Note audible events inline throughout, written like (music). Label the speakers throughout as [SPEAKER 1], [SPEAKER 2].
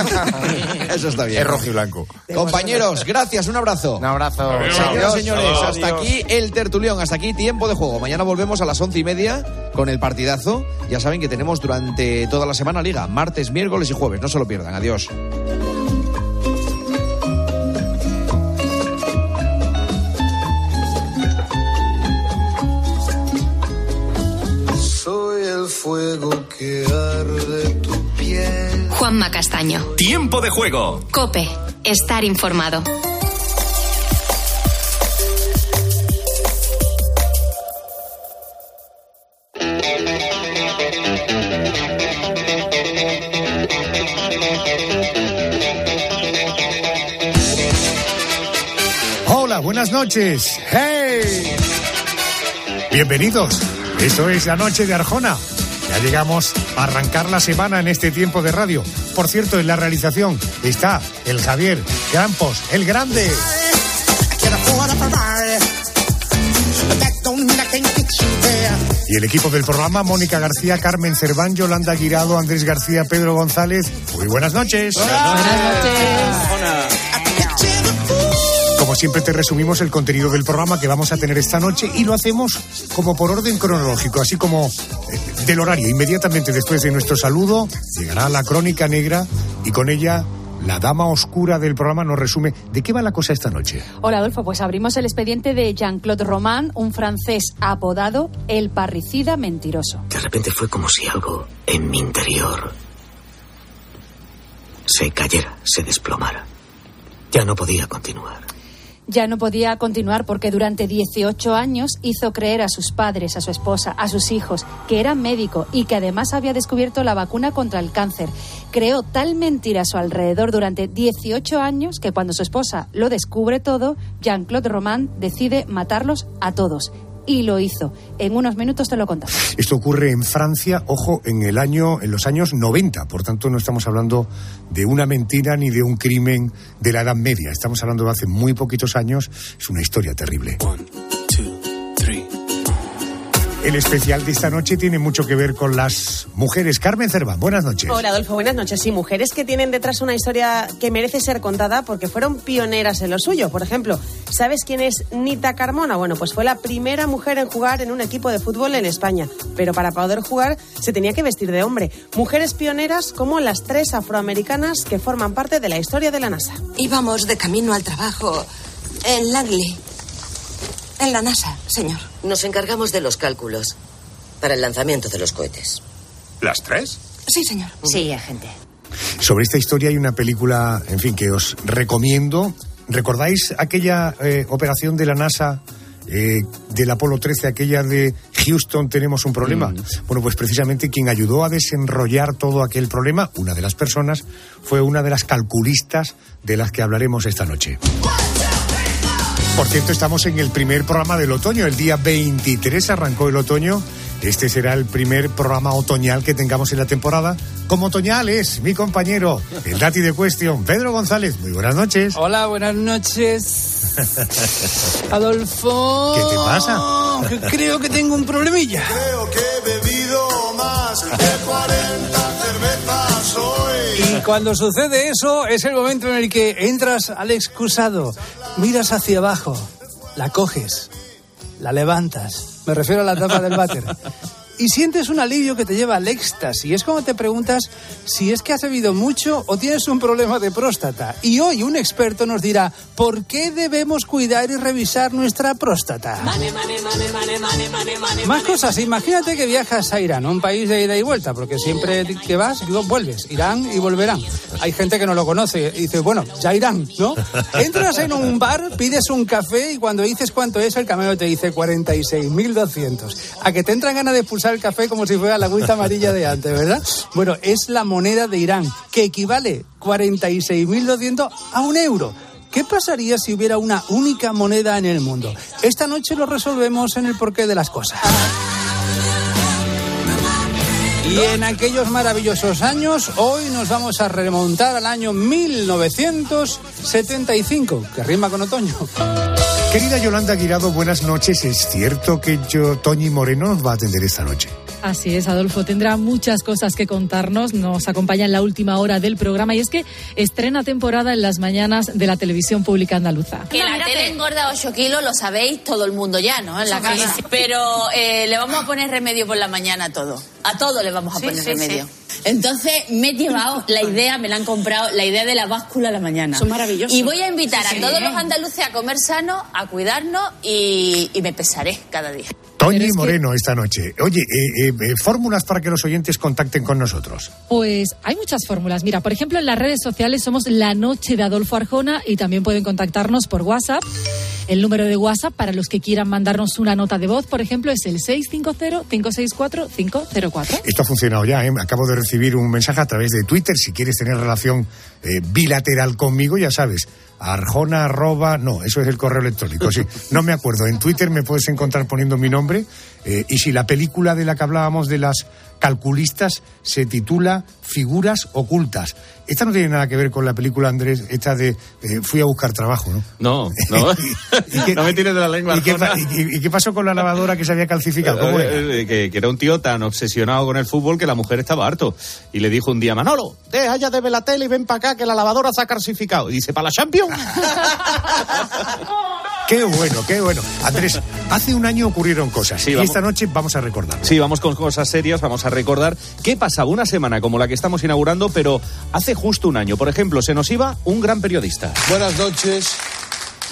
[SPEAKER 1] (laughs) Eso está bien.
[SPEAKER 2] Es rojo y blanco.
[SPEAKER 1] Compañeros, gracias, un abrazo.
[SPEAKER 2] Un abrazo.
[SPEAKER 1] Señoras y señores,
[SPEAKER 3] Adiós.
[SPEAKER 1] hasta aquí el tertulión, hasta aquí tiempo de juego. Mañana volvemos a las once y media con el partidazo. Ya saben que tenemos durante toda la semana liga, martes, miércoles y jueves. No se lo pierdan. Adiós.
[SPEAKER 4] Soy el fuego que piel.
[SPEAKER 5] Juanma Castaño.
[SPEAKER 6] Tiempo de juego.
[SPEAKER 5] Cope. Estar informado.
[SPEAKER 7] Hola, buenas noches. ¡Hey! Bienvenidos. Esto es la noche de Arjona. Ya llegamos a arrancar la semana en este tiempo de radio. Por cierto, en la realización está el Javier Campos, el grande. Y el equipo del programa, Mónica García, Carmen Cerván, Yolanda Guirado, Andrés García, Pedro González. Muy buenas noches. Como siempre te resumimos el contenido del programa que vamos a tener esta noche y lo hacemos como por orden cronológico, así como eh, del horario. Inmediatamente después de nuestro saludo llegará la crónica negra y con ella la dama oscura del programa nos resume de qué va la cosa esta noche.
[SPEAKER 8] Hola Adolfo, pues abrimos el expediente de Jean-Claude Roman, un francés apodado el parricida mentiroso.
[SPEAKER 9] De repente fue como si algo en mi interior se cayera, se desplomara. Ya no podía continuar.
[SPEAKER 8] Ya no podía continuar porque durante 18 años hizo creer a sus padres, a su esposa, a sus hijos, que era médico y que además había descubierto la vacuna contra el cáncer. Creó tal mentira a su alrededor durante 18 años que cuando su esposa lo descubre todo, Jean-Claude Roman decide matarlos a todos. Y lo hizo. En unos minutos te lo contamos.
[SPEAKER 7] Esto ocurre en Francia, ojo, en el año, en los años 90. Por tanto, no estamos hablando de una mentira ni de un crimen de la Edad Media. Estamos hablando de hace muy poquitos años. Es una historia terrible. El especial de esta noche tiene mucho que ver con las mujeres. Carmen Cerván, buenas noches.
[SPEAKER 10] Hola Adolfo, buenas noches. Sí, mujeres que tienen detrás una historia que merece ser contada porque fueron pioneras en lo suyo. Por ejemplo, ¿sabes quién es Nita Carmona? Bueno, pues fue la primera mujer en jugar en un equipo de fútbol en España. Pero para poder jugar se tenía que vestir de hombre. Mujeres pioneras como las tres afroamericanas que forman parte de la historia de la NASA.
[SPEAKER 11] Íbamos de camino al trabajo en Langley. En la NASA, señor.
[SPEAKER 9] Nos encargamos de los cálculos para el lanzamiento de los cohetes.
[SPEAKER 2] ¿Las tres?
[SPEAKER 11] Sí, señor.
[SPEAKER 5] Sí, agente.
[SPEAKER 7] Sobre esta historia hay una película, en fin, que os recomiendo. ¿Recordáis aquella eh, operación de la NASA eh, del Apolo 13, aquella de Houston tenemos un problema? Bueno, pues precisamente quien ayudó a desenrollar todo aquel problema, una de las personas, fue una de las calculistas de las que hablaremos esta noche. Por cierto, estamos en el primer programa del otoño. El día 23 arrancó el otoño. Este será el primer programa otoñal que tengamos en la temporada. Como otoñal es mi compañero, el Dati de Cuestión, Pedro González. Muy buenas noches.
[SPEAKER 12] Hola, buenas noches. (laughs) Adolfo.
[SPEAKER 7] ¿Qué te pasa?
[SPEAKER 12] Que creo que tengo un problemilla.
[SPEAKER 4] Creo que he bebido más de 40 cervezas hoy.
[SPEAKER 12] Y cuando sucede eso, es el momento en el que entras al excusado, miras hacia abajo, la coges, la levantas. Me refiero a la tapa del váter. (laughs) Y sientes un alivio que te lleva al éxtasis. Es como te preguntas si es que has bebido mucho o tienes un problema de próstata. Y hoy un experto nos dirá por qué debemos cuidar y revisar nuestra próstata. Más cosas. Imagínate que viajas a Irán, un país de ida y vuelta, porque siempre que vas, vuelves. Irán y volverán. Hay gente que no lo conoce y dice, bueno, ya irán, ¿no? Entras en un bar, pides un café y cuando dices cuánto es, el camarero te dice 46.200. A que te entran ganas de el café como si fuera la agüita amarilla de antes, ¿verdad? Bueno, es la moneda de Irán, que equivale 46.200 a un euro. ¿Qué pasaría si hubiera una única moneda en el mundo? Esta noche lo resolvemos en el porqué de las cosas. Y en aquellos maravillosos años, hoy nos vamos a remontar al año 1975, que rima con otoño.
[SPEAKER 7] Querida Yolanda Guirado, buenas noches. Es cierto que yo, Toñi Moreno nos va a atender esta noche.
[SPEAKER 2] Así es, Adolfo. Tendrá muchas cosas que contarnos. Nos acompaña en la última hora del programa y es que estrena temporada en las mañanas de la televisión pública andaluza.
[SPEAKER 3] Que la tele engorda 8 kilos, lo sabéis todo el mundo ya, ¿no? En la casa. Pero eh, le vamos a poner remedio por la mañana a todo. A todo le vamos a
[SPEAKER 11] Sí,
[SPEAKER 3] poner
[SPEAKER 11] sí,
[SPEAKER 3] remedio. Entonces me he llevado la idea, me la han comprado, la idea de la báscula a la mañana.
[SPEAKER 10] Son maravillosos.
[SPEAKER 3] Y voy a invitar
[SPEAKER 10] Sí.
[SPEAKER 3] a todos los andaluces a comer sano, a cuidarnos y, y me pesaré cada día.
[SPEAKER 7] Toñi Moreno esta noche. Oye, eh, eh, eh, fórmulas para que los oyentes contacten con nosotros.
[SPEAKER 2] Pues hay muchas fórmulas. Mira, por ejemplo, en las redes sociales somos La Noche de Adolfo Arjona y también pueden contactarnos por WhatsApp. El número de WhatsApp para los que quieran mandarnos una nota de voz, por ejemplo, es el 650-564-504.
[SPEAKER 7] Esto ha funcionado ya, ¿eh? Acabo de recibir un mensaje a través de Twitter. Si quieres tener relación eh, bilateral conmigo, ya sabes. Arjona arroba, no, eso es el correo electrónico, sí. No me acuerdo. En Twitter me puedes encontrar poniendo mi nombre. eh, y si la película de la que hablábamos de las calculistas se titula Figuras ocultas. Esta no tiene nada que ver con la película, Andrés, esta de eh, Fui a buscar trabajo, ¿no?
[SPEAKER 6] No, no. (laughs) (laughs) no me tires de la lengua.
[SPEAKER 7] ¿Y qué, y- qué pasó con la lavadora que se había calcificado? ¿Cómo era?
[SPEAKER 6] Eh, que, que era un tío tan obsesionado con el fútbol que la mujer estaba harto. Y le dijo un día, Manolo, deja ya de ver la tele y ven para acá que la lavadora se ha calcificado. Y dice, ¿para la Champions? (laughs)
[SPEAKER 7] Qué bueno, qué bueno. Andrés, hace un año ocurrieron cosas y
[SPEAKER 6] vamos.
[SPEAKER 7] esta noche vamos a recordar.
[SPEAKER 6] Sí, vamos con cosas serias, vamos a recordar qué pasaba una semana como la que estamos inaugurando, pero hace justo un año. Por ejemplo, se nos iba un gran periodista.
[SPEAKER 13] Buenas noches,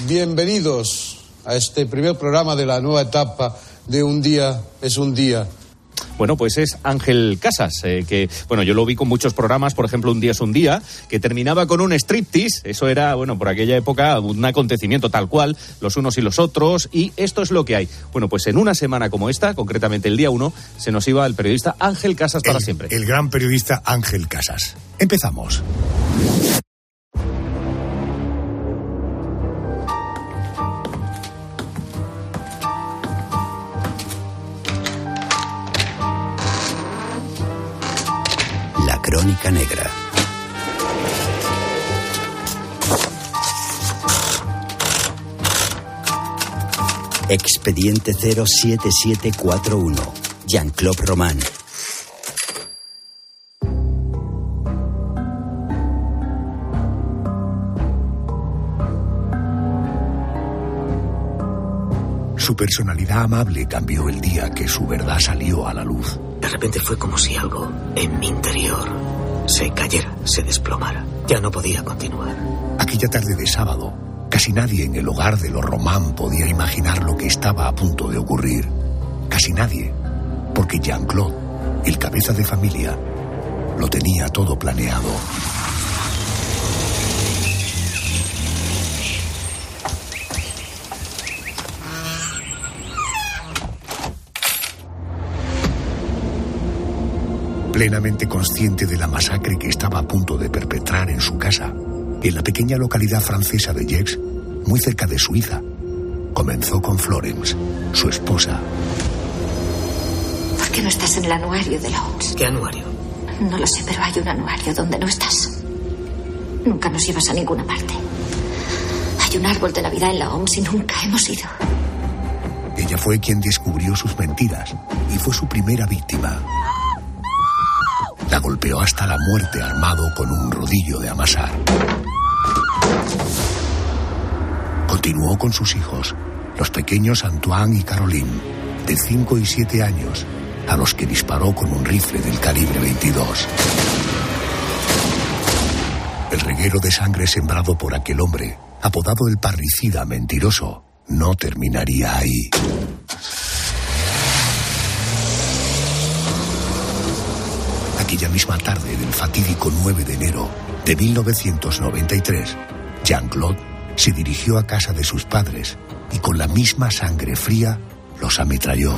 [SPEAKER 13] bienvenidos a este primer programa de la nueva etapa de Un día es un día.
[SPEAKER 6] Bueno, pues es Ángel Casas, eh, que, bueno, yo lo vi con muchos programas, por ejemplo, Un día es un día, que terminaba con un striptease, eso era, bueno, por aquella época un acontecimiento tal cual, los unos y los otros, y esto es lo que hay. Bueno, pues en una semana como esta, concretamente el día 1, se nos iba el periodista Ángel Casas para siempre.
[SPEAKER 7] El gran periodista Ángel Casas. Empezamos.
[SPEAKER 14] Expediente 07741. Jean-Claude Roman.
[SPEAKER 7] Su personalidad amable cambió el día que su verdad salió a la luz.
[SPEAKER 15] De repente fue como si algo en mi interior se cayera, se desplomara. Ya no podía continuar.
[SPEAKER 7] Aquella tarde de sábado, casi nadie en el hogar de los Román podía imaginar lo que estaba a punto de ocurrir. Casi nadie, porque Jean-Claude, el cabeza de familia, lo tenía todo planeado. Plenamente consciente de la masacre que estaba a punto de perpetrar en su casa, en la pequeña localidad francesa de Gex, muy cerca de Suiza, comenzó con Florence, su esposa.
[SPEAKER 16] ¿Por qué no estás en el anuario de la OMS?
[SPEAKER 15] ¿Qué anuario?
[SPEAKER 16] No lo sé, pero hay un anuario donde no estás. Nunca nos llevas a ninguna parte. Hay un árbol de Navidad en la OMS y nunca hemos ido.
[SPEAKER 7] Ella fue quien descubrió sus mentiras y fue su primera víctima. La golpeó hasta la muerte armado con un rodillo de amasar. Continuó con sus hijos, los pequeños Antoine y Caroline, de 5 y 7 años, a los que disparó con un rifle del calibre 22. El reguero de sangre sembrado por aquel hombre, apodado el parricida mentiroso, no terminaría ahí. Aquella misma tarde del fatídico 9 de enero de 1993, Jean-Claude se dirigió a casa de sus padres y con la misma sangre fría los ametralló.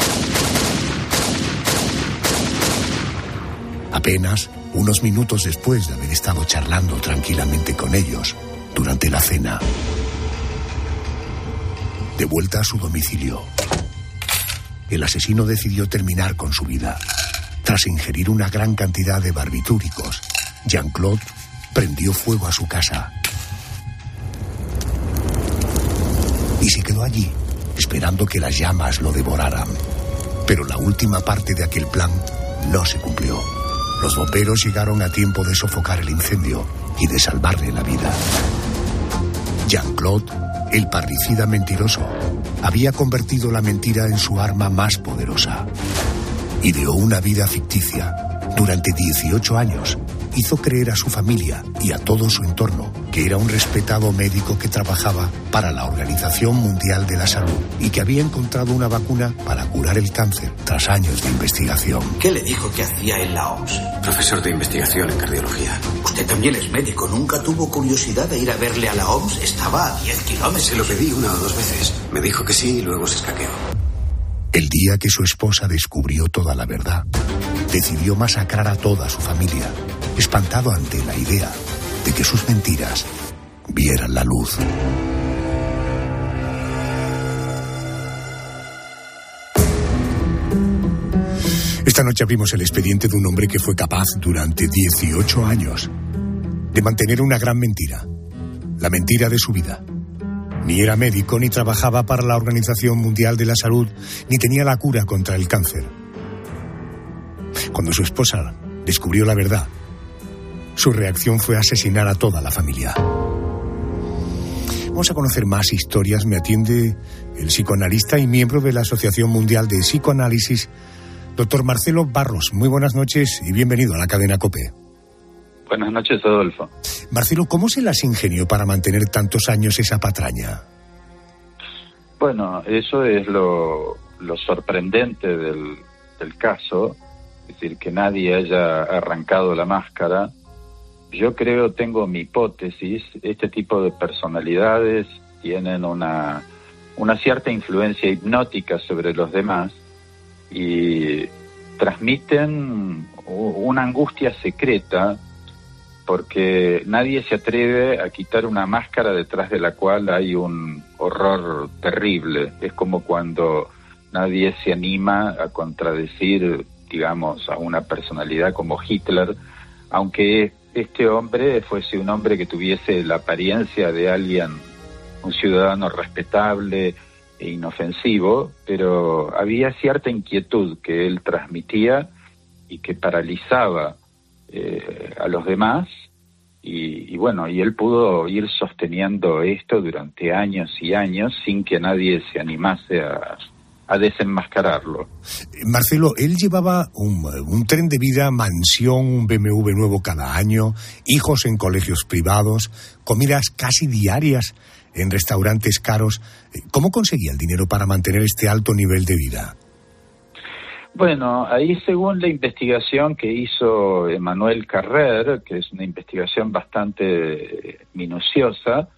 [SPEAKER 7] Apenas unos minutos después de haber estado charlando tranquilamente con ellos durante la cena. De vuelta a su domicilio, el asesino decidió terminar con su vida. Tras ingerir una gran cantidad de barbitúricos, Jean-Claude prendió fuego a su casa. Y se quedó allí, esperando que las llamas lo devoraran. Pero la última parte de aquel plan no se cumplió. Los bomberos llegaron a tiempo de sofocar el incendio y de salvarle la vida. Jean-Claude, el parricida mentiroso, había convertido la mentira en su arma más poderosa. Ideó una vida ficticia. Durante 18 años hizo creer a su familia y a todo su entorno que era un respetado médico que trabajaba para la Organización Mundial de la Salud y que había encontrado una vacuna para curar el cáncer tras años de investigación.
[SPEAKER 15] ¿Qué le dijo que hacía en la OMS?
[SPEAKER 17] Profesor de investigación en cardiología.
[SPEAKER 15] Usted también es médico. ¿Nunca tuvo curiosidad de ir a verle a la OMS? Estaba a 10 kilómetros.
[SPEAKER 17] Se lo pedí una o dos veces. Me dijo que sí y luego se escaqueó.
[SPEAKER 7] El día que su esposa descubrió toda la verdad, decidió masacrar a toda su familia, espantado ante la idea de que sus mentiras vieran la luz. Esta noche abrimos el expediente de un hombre que fue capaz durante 18 años de mantener una gran mentira, la mentira de su vida. Ni era médico, ni trabajaba para la Organización Mundial de la Salud, ni tenía la cura contra el cáncer. Cuando su esposa descubrió la verdad, su reacción fue asesinar a toda la familia. Vamos a conocer más historias. Me atiende el psicoanalista y miembro de la Asociación Mundial de Psicoanálisis, doctor Marcelo Barros. Muy buenas noches y bienvenido a la cadena COPE.
[SPEAKER 18] Buenas noches, Adolfo.
[SPEAKER 7] Marcelo, ¿cómo se las ingenió para mantener tantos años esa patraña?
[SPEAKER 18] Bueno, eso es lo, lo sorprendente del, del caso, es decir, que nadie haya arrancado la máscara. Yo creo, tengo mi hipótesis, este tipo de personalidades tienen una, una cierta influencia hipnótica sobre los demás y transmiten una angustia secreta porque nadie se atreve a quitar una máscara detrás de la cual hay un horror terrible. Es como cuando nadie se anima a contradecir, digamos, a una personalidad como Hitler, aunque este hombre fuese un hombre que tuviese la apariencia de alguien, un ciudadano respetable e inofensivo, pero había cierta inquietud que él transmitía y que paralizaba eh, a los demás. Y, y bueno, y él pudo ir sosteniendo esto durante años y años sin que nadie se animase a, a desenmascararlo.
[SPEAKER 7] Marcelo, él llevaba un, un tren de vida, mansión, un BMW nuevo cada año, hijos en colegios privados, comidas casi diarias en restaurantes caros. ¿Cómo conseguía el dinero para mantener este alto nivel de vida?
[SPEAKER 18] Bueno, ahí según la investigación que hizo Emanuel Carrer, que es una investigación bastante minuciosa,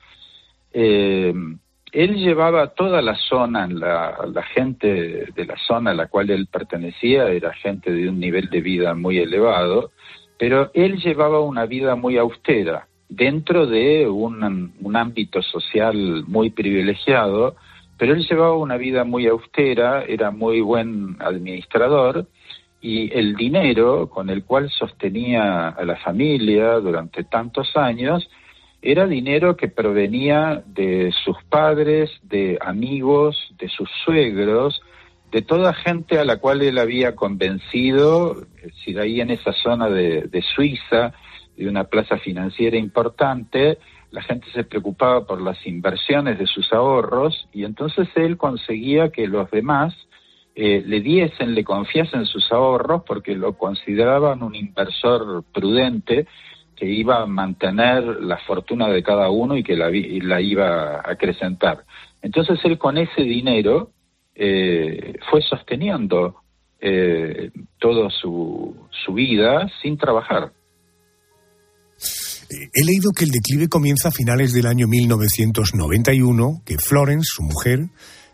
[SPEAKER 18] eh, él llevaba toda la zona, la, la gente de la zona a la cual él pertenecía era gente de un nivel de vida muy elevado, pero él llevaba una vida muy austera dentro de un, un ámbito social muy privilegiado, pero él llevaba una vida muy austera, era muy buen administrador y el dinero con el cual sostenía a la familia durante tantos años era dinero que provenía de sus padres, de amigos, de sus suegros, de toda gente a la cual él había convencido, decir, ahí en esa zona de, de Suiza, de una plaza financiera importante, la gente se preocupaba por las inversiones de sus ahorros y entonces él conseguía que los demás eh, le diesen, le confiasen sus ahorros porque lo consideraban un inversor prudente que iba a mantener la fortuna de cada uno y que la, la iba a acrecentar. Entonces él con ese dinero eh, fue sosteniendo eh, toda su, su vida sin trabajar.
[SPEAKER 7] He leído que el declive comienza a finales del año 1991, que Florence, su mujer,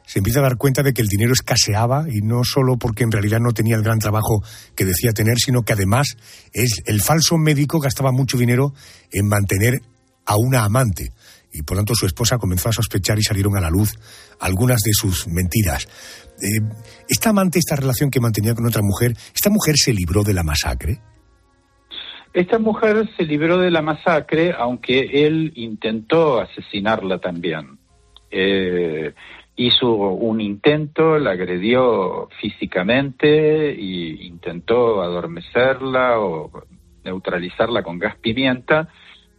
[SPEAKER 7] se empieza a dar cuenta de que el dinero escaseaba y no solo porque en realidad no tenía el gran trabajo que decía tener, sino que además es el falso médico gastaba mucho dinero en mantener a una amante y por tanto su esposa comenzó a sospechar y salieron a la luz algunas de sus mentiras. Eh, esta amante, esta relación que mantenía con otra mujer, ¿esta mujer se libró de la masacre?
[SPEAKER 18] Esta mujer se libró de la masacre, aunque él intentó asesinarla también. Eh, hizo un intento, la agredió físicamente e intentó adormecerla o neutralizarla con gas pimienta,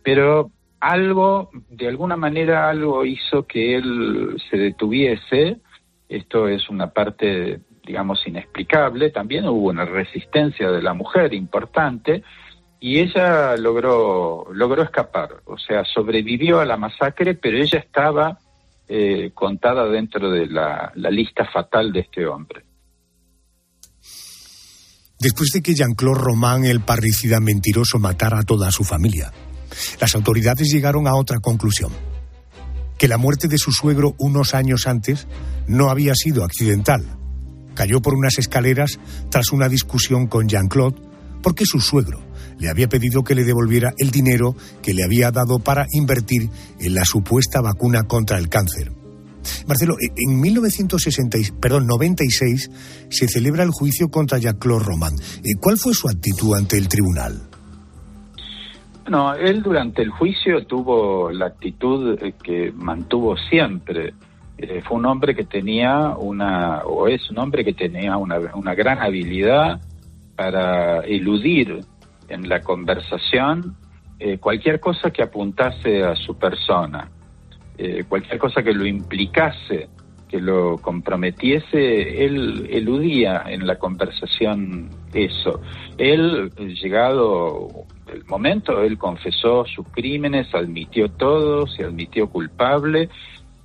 [SPEAKER 18] pero algo, de alguna manera, algo hizo que él se detuviese. Esto es una parte, digamos, inexplicable. También hubo una resistencia de la mujer importante y ella logró, logró escapar. O sea, sobrevivió a la masacre, pero ella estaba eh, contada dentro de la, lista fatal de este hombre.
[SPEAKER 7] Después de que Jean-Claude Roman, el parricida mentiroso, matara a toda su familia, las autoridades llegaron a otra conclusión. Que la muerte de su suegro unos años antes no había sido accidental. Cayó por unas escaleras tras una discusión con Jean-Claude porque su suegro le había pedido que le devolviera el dinero que le había dado para invertir en la supuesta vacuna contra el cáncer. Marcelo, e, en 1966, perdón, 96 se celebra el juicio contra Jean-Claude Roman. Eh, ¿Cuál fue su actitud ante el tribunal?
[SPEAKER 18] No, él durante el juicio tuvo la actitud eh, que mantuvo siempre. Eh, fue un hombre que tenía una, o es un hombre que tenía una, una gran habilidad para eludir en la conversación eh, cualquier cosa que apuntase a su persona, cualquier cosa que lo implicase, que lo comprometiese, él eludía en la conversación eso. Él, llegado el momento, él confesó sus crímenes, admitió todo, se admitió culpable,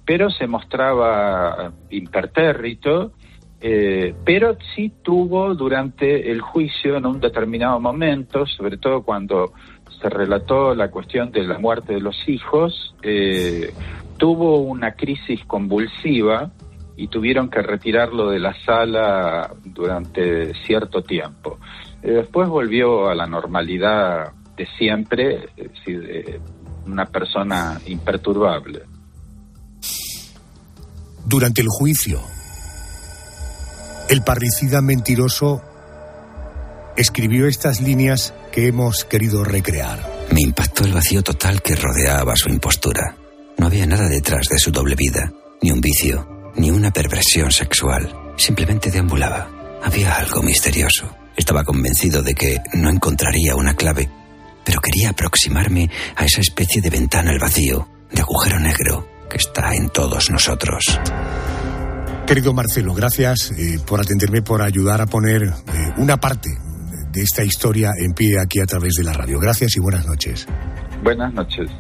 [SPEAKER 18] pero se mostraba impertérrito, eh, pero sí tuvo durante el juicio en un determinado momento, sobre todo cuando se relató la cuestión de la muerte de los hijos, eh, tuvo una crisis convulsiva y tuvieron que retirarlo de la sala durante cierto tiempo. Eh, después volvió a la normalidad de siempre, una persona imperturbable.
[SPEAKER 7] Durante el juicio, el parricida mentiroso escribió estas líneas que hemos querido recrear.
[SPEAKER 14] Me impactó el vacío total que rodeaba su impostura. No había nada detrás de su doble vida, ni un vicio, ni una perversión sexual. Simplemente deambulaba. Había algo misterioso. Estaba convencido de que no encontraría una clave, pero quería aproximarme a esa especie de ventana al vacío, de agujero negro, que está en todos nosotros.
[SPEAKER 7] Querido Marcelo, gracias eh, por atenderme, por ayudar a poner eh, una parte de esta historia en pie aquí a través de la radio. Gracias y buenas noches.
[SPEAKER 18] Buenas noches.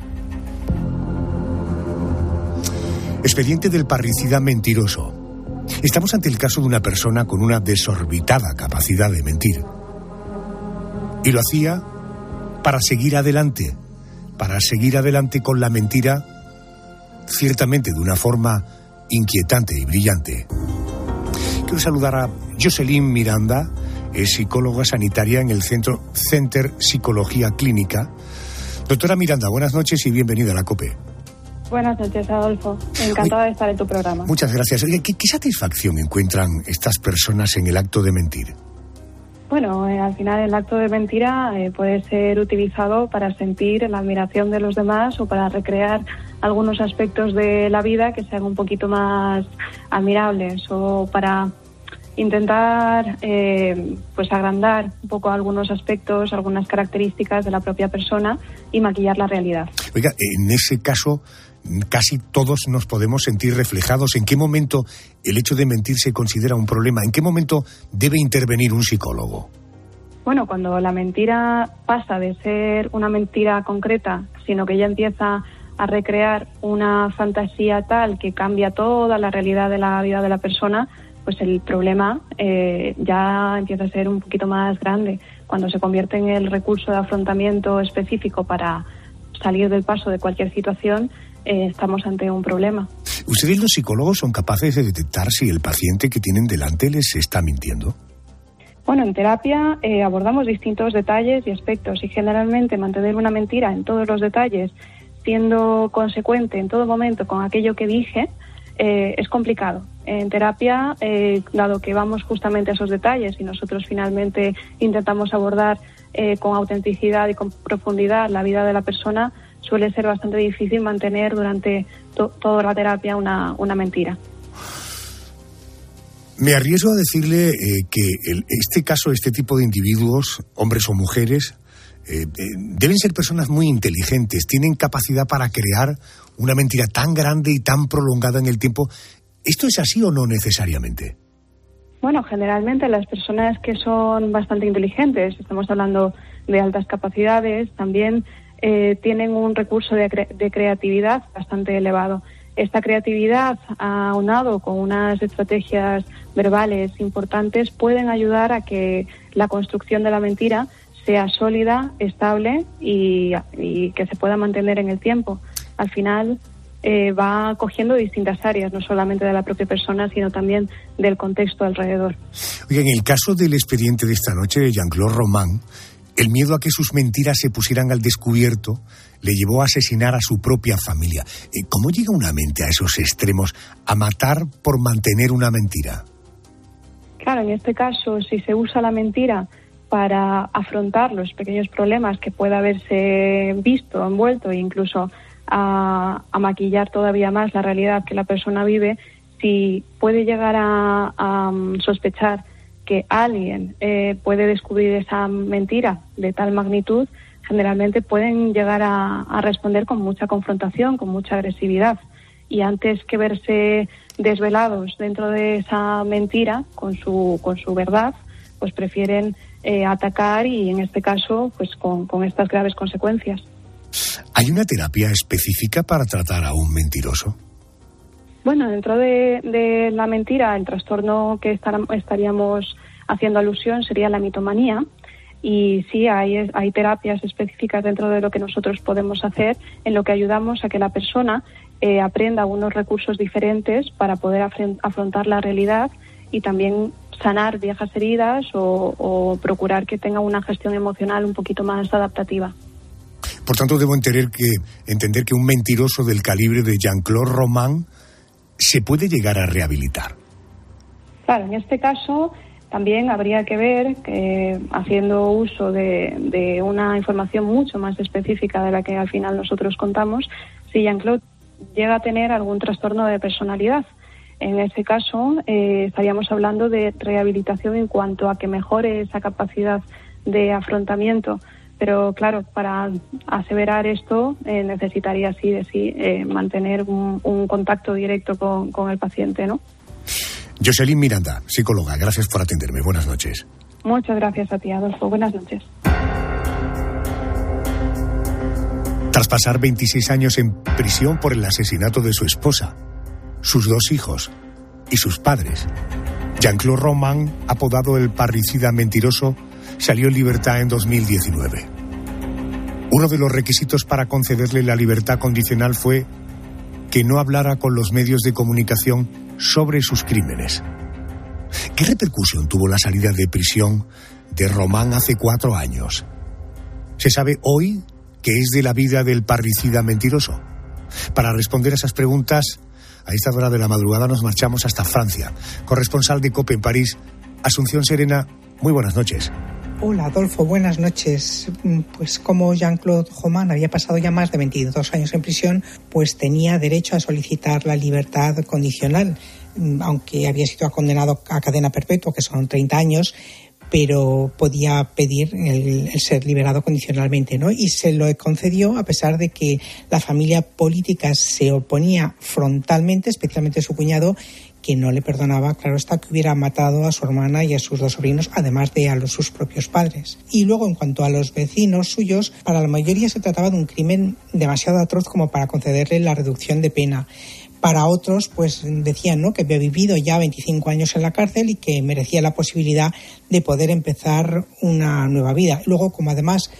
[SPEAKER 7] Expediente del parricida mentiroso. Estamos ante el caso de una persona con una desorbitada capacidad de mentir. Y lo hacía para seguir adelante, para seguir adelante con la mentira, ciertamente de una forma inquietante y brillante. Quiero saludar a Jocelyn Miranda, es psicóloga sanitaria en el Centro Center Psicología Clínica. Doctora Miranda, buenas noches y bienvenida a la COPE.
[SPEAKER 19] Buenas noches, Adolfo. Encantada de estar en tu programa.
[SPEAKER 7] Muchas gracias. ¿qué, ¿qué, satisfacción encuentran estas personas en el acto de mentir?
[SPEAKER 19] Bueno, eh, al final el acto de mentira eh, puede ser utilizado para sentir la admiración de los demás o para recrear algunos aspectos de la vida que sean un poquito más admirables o para intentar eh, pues agrandar un poco algunos aspectos, algunas características de la propia persona y maquillar la realidad.
[SPEAKER 7] Oiga, en ese caso casi todos nos podemos sentir reflejados. ¿En qué momento el hecho de mentir se considera un problema? ¿En qué momento debe intervenir un psicólogo?
[SPEAKER 19] Bueno, cuando la mentira pasa de ser una mentira concreta, sino que ya empieza a recrear una fantasía tal que cambia toda la realidad de la vida de la persona, pues el problema eh, ya empieza a ser un poquito más grande. Cuando se convierte en el recurso de afrontamiento específico para salir del paso de cualquier situación, eh, estamos ante un problema.
[SPEAKER 7] ¿Ustedes los psicólogos son capaces de detectar si el paciente que tienen delante les está mintiendo?
[SPEAKER 19] Bueno, en terapia eh, abordamos distintos detalles y aspectos y generalmente mantener una mentira en todos los detalles, siendo consecuente en todo momento con aquello que dije, eh, es complicado. En terapia, dado que vamos justamente a esos detalles y nosotros finalmente intentamos abordar con autenticidad y con profundidad la vida de la persona, suele ser bastante difícil mantener durante toda la terapia una, una mentira.
[SPEAKER 7] Me arriesgo a decirle eh, que el- este caso, este tipo de individuos, hombres o mujeres, eh, eh, deben ser personas muy inteligentes, tienen capacidad para crear una mentira tan grande y tan prolongada en el tiempo. ¿Esto es así o no necesariamente?
[SPEAKER 19] Bueno, generalmente las personas que son bastante inteligentes, estamos hablando de altas capacidades, también eh, tienen un recurso de, de creatividad bastante elevado. Esta creatividad, aunado con unas estrategias verbales importantes, pueden ayudar a que la construcción de la mentira sea sólida, estable y, y que se pueda mantener en el tiempo. Al final eh, va cogiendo distintas áreas, no solamente de la propia persona, sino también del contexto alrededor.
[SPEAKER 7] Oiga, en el caso del expediente de esta noche de Jean-Claude Román, el miedo a que sus mentiras se pusieran al descubierto le llevó a asesinar a su propia familia. Eh, ¿Cómo llega una mente a esos extremos, a matar por mantener una mentira?
[SPEAKER 19] Claro, en este caso, si se usa la mentira para afrontar los pequeños problemas que pueda haberse visto, envuelto e incluso a, maquillar todavía más la realidad que la persona vive, si puede llegar a, a, mm, sospechar que alguien eh, puede descubrir esa mentira de tal magnitud, generalmente pueden llegar a, a responder con mucha confrontación, con mucha agresividad. Y antes que verse desvelados dentro de esa mentira con su, con su verdad, pues prefieren eh, atacar y en este caso pues con, con estas graves consecuencias.
[SPEAKER 7] ¿Hay una terapia específica para tratar a un mentiroso?
[SPEAKER 19] Bueno, dentro de, de la mentira, el trastorno que estar- estaríamos haciendo alusión sería la mitomanía. Y sí, hay, hay terapias específicas dentro de lo que nosotros podemos hacer, en lo que ayudamos a que la persona eh, aprenda unos recursos diferentes para poder afrontar la realidad y también sanar viejas heridas o, o procurar que tenga una gestión emocional un poquito más adaptativa.
[SPEAKER 7] Por tanto, debo entender que, entender que un mentiroso del calibre de Jean-Claude Román se puede llegar a rehabilitar.
[SPEAKER 19] Claro, en este caso también habría que ver que haciendo uso de, de una información mucho más específica de la que al final nosotros contamos, si Jean-Claude llega a tener algún trastorno de personalidad. En ese caso, eh, estaríamos hablando de rehabilitación en cuanto a que mejore esa capacidad de afrontamiento. Pero claro, para aseverar esto eh, necesitaría sí de sí eh, mantener un, un contacto directo con, con el paciente, ¿no?
[SPEAKER 7] Jocelyn Miranda, psicóloga, gracias por atenderme. Buenas noches.
[SPEAKER 19] Muchas gracias a ti, Adolfo. Buenas noches.
[SPEAKER 7] Tras pasar 26 años en prisión por el asesinato de su esposa, sus dos hijos y sus padres, Jean-Claude Roman, apodado el parricida mentiroso, salió en libertad en 2019. Uno de los requisitos para concederle la libertad condicional fue que no hablara con los medios de comunicación sobre sus crímenes. ¿Qué repercusión tuvo la salida de prisión de Román hace cuatro años? ¿Se sabe hoy qué es de la vida del parricida mentiroso? Para responder a esas preguntas, a esta hora de la madrugada nos marchamos hasta Francia. Corresponsal de COPE en París, Asunción Serena, muy buenas noches.
[SPEAKER 20] Hola Adolfo, buenas noches. Mm, Pues como Jean-Claude Roman había pasado ya más de 22 años en prisión, pues tenía derecho a solicitar la libertad condicional, Mm, aunque había sido condenado a cadena perpetua, que son 30 años, pero podía pedir el, ser liberado condicionalmente, ¿no? Y se lo concedió a pesar de que la familia política se oponía frontalmente, especialmente su cuñado, que no le perdonaba, claro está, que hubiera matado a su hermana y a sus dos sobrinos, además de a los, sus propios padres. Y luego, en cuanto a los vecinos suyos, para la mayoría se trataba de un crimen demasiado atroz como para concederle la reducción de pena. Para otros, pues decían ¿no? que había vivido ya 25 años en la cárcel y que merecía la posibilidad de poder empezar una nueva vida. Luego, como además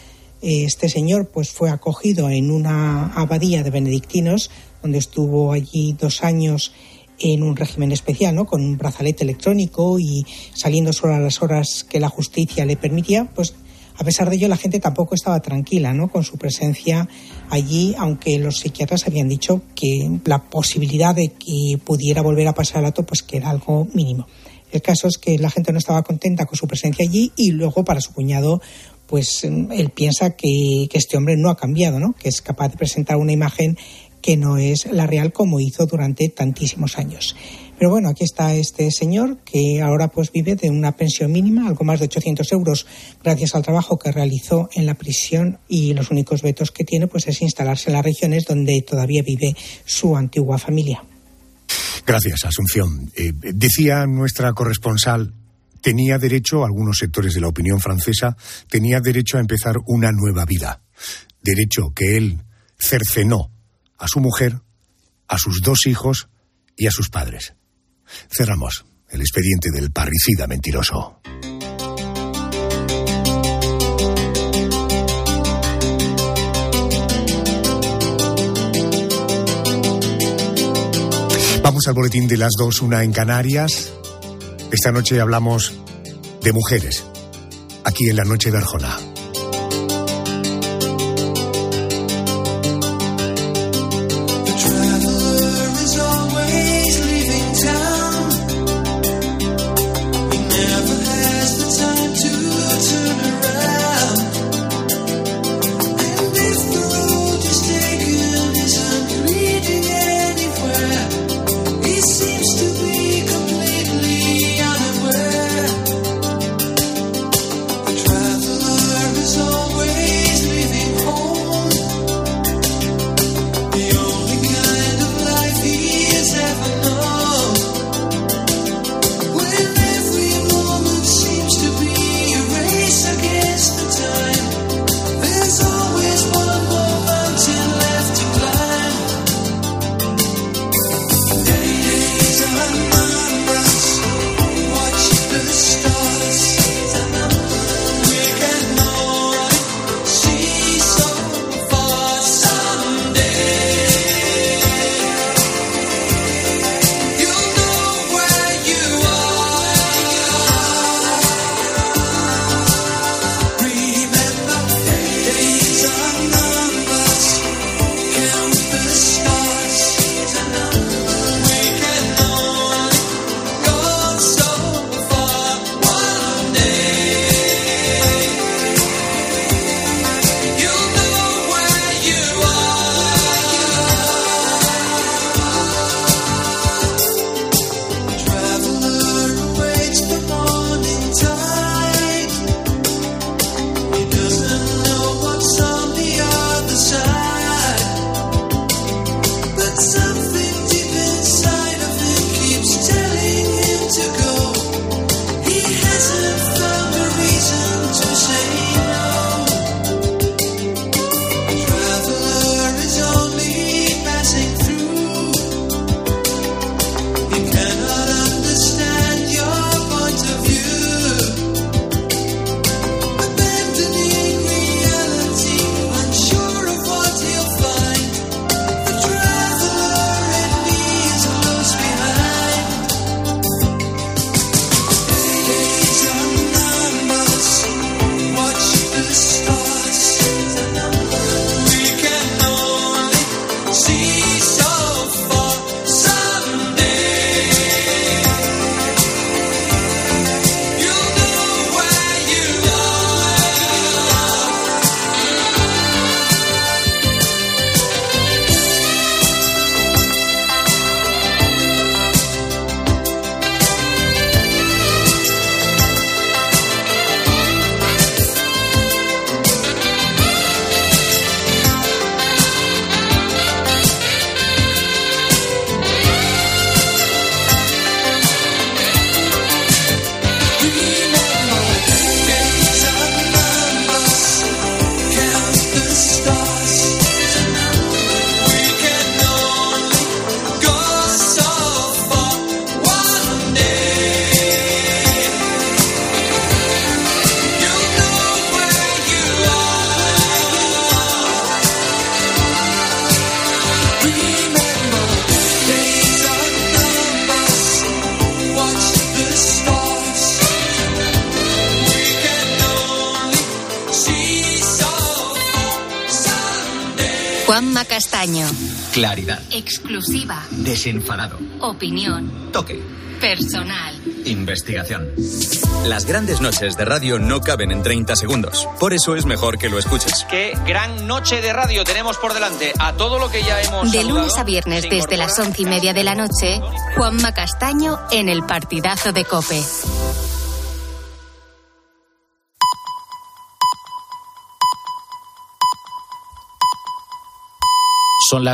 [SPEAKER 20] eh, este señor pues fue acogido en una abadía de benedictinos, donde estuvo allí dos años en un régimen especial, ¿no? con un brazalete electrónico y saliendo solo a las horas que la justicia le permitía, pues a pesar de ello la gente tampoco estaba tranquila ¿no? con su presencia allí, aunque los psiquiatras habían dicho que la posibilidad de que pudiera volver a pasar al acto pues que era algo mínimo. El caso es que la gente no estaba contenta con su presencia allí y luego para su cuñado pues él piensa que, que este hombre no ha cambiado, ¿no? que es capaz de presentar una imagen que no es la real como hizo durante tantísimos años. Pero bueno, aquí está este señor que ahora pues vive de una pensión mínima, algo más de 800 euros, gracias al trabajo que realizó en la prisión y los únicos vetos que tiene pues es instalarse en las regiones donde todavía vive su antigua familia.
[SPEAKER 21] Gracias, Asunción. Eh, decía nuestra corresponsal, tenía derecho, algunos sectores de la opinión francesa, tenía derecho a empezar una nueva vida. Derecho que él cercenó a su mujer, a sus dos hijos y a sus padres. Cerramos el expediente del parricida mentiroso. Vamos al boletín de las dos, una en Canarias. Esta noche hablamos de mujeres, aquí en la noche de Arjona.
[SPEAKER 5] Juanma Castaño.
[SPEAKER 15] Claridad.
[SPEAKER 5] Exclusiva.
[SPEAKER 15] Desenfadado.
[SPEAKER 5] Opinión.
[SPEAKER 15] Toque.
[SPEAKER 5] personal.
[SPEAKER 22] Investigación. Las grandes noches de radio no caben en 30 segundos. Por eso es mejor que lo escuches.
[SPEAKER 1] Qué gran noche de radio tenemos por delante. A todo lo que ya hemos.
[SPEAKER 5] De
[SPEAKER 1] saludado,
[SPEAKER 5] lunes a viernes desde las once y media de la noche, Juanma Castaño en el partidazo de Cope.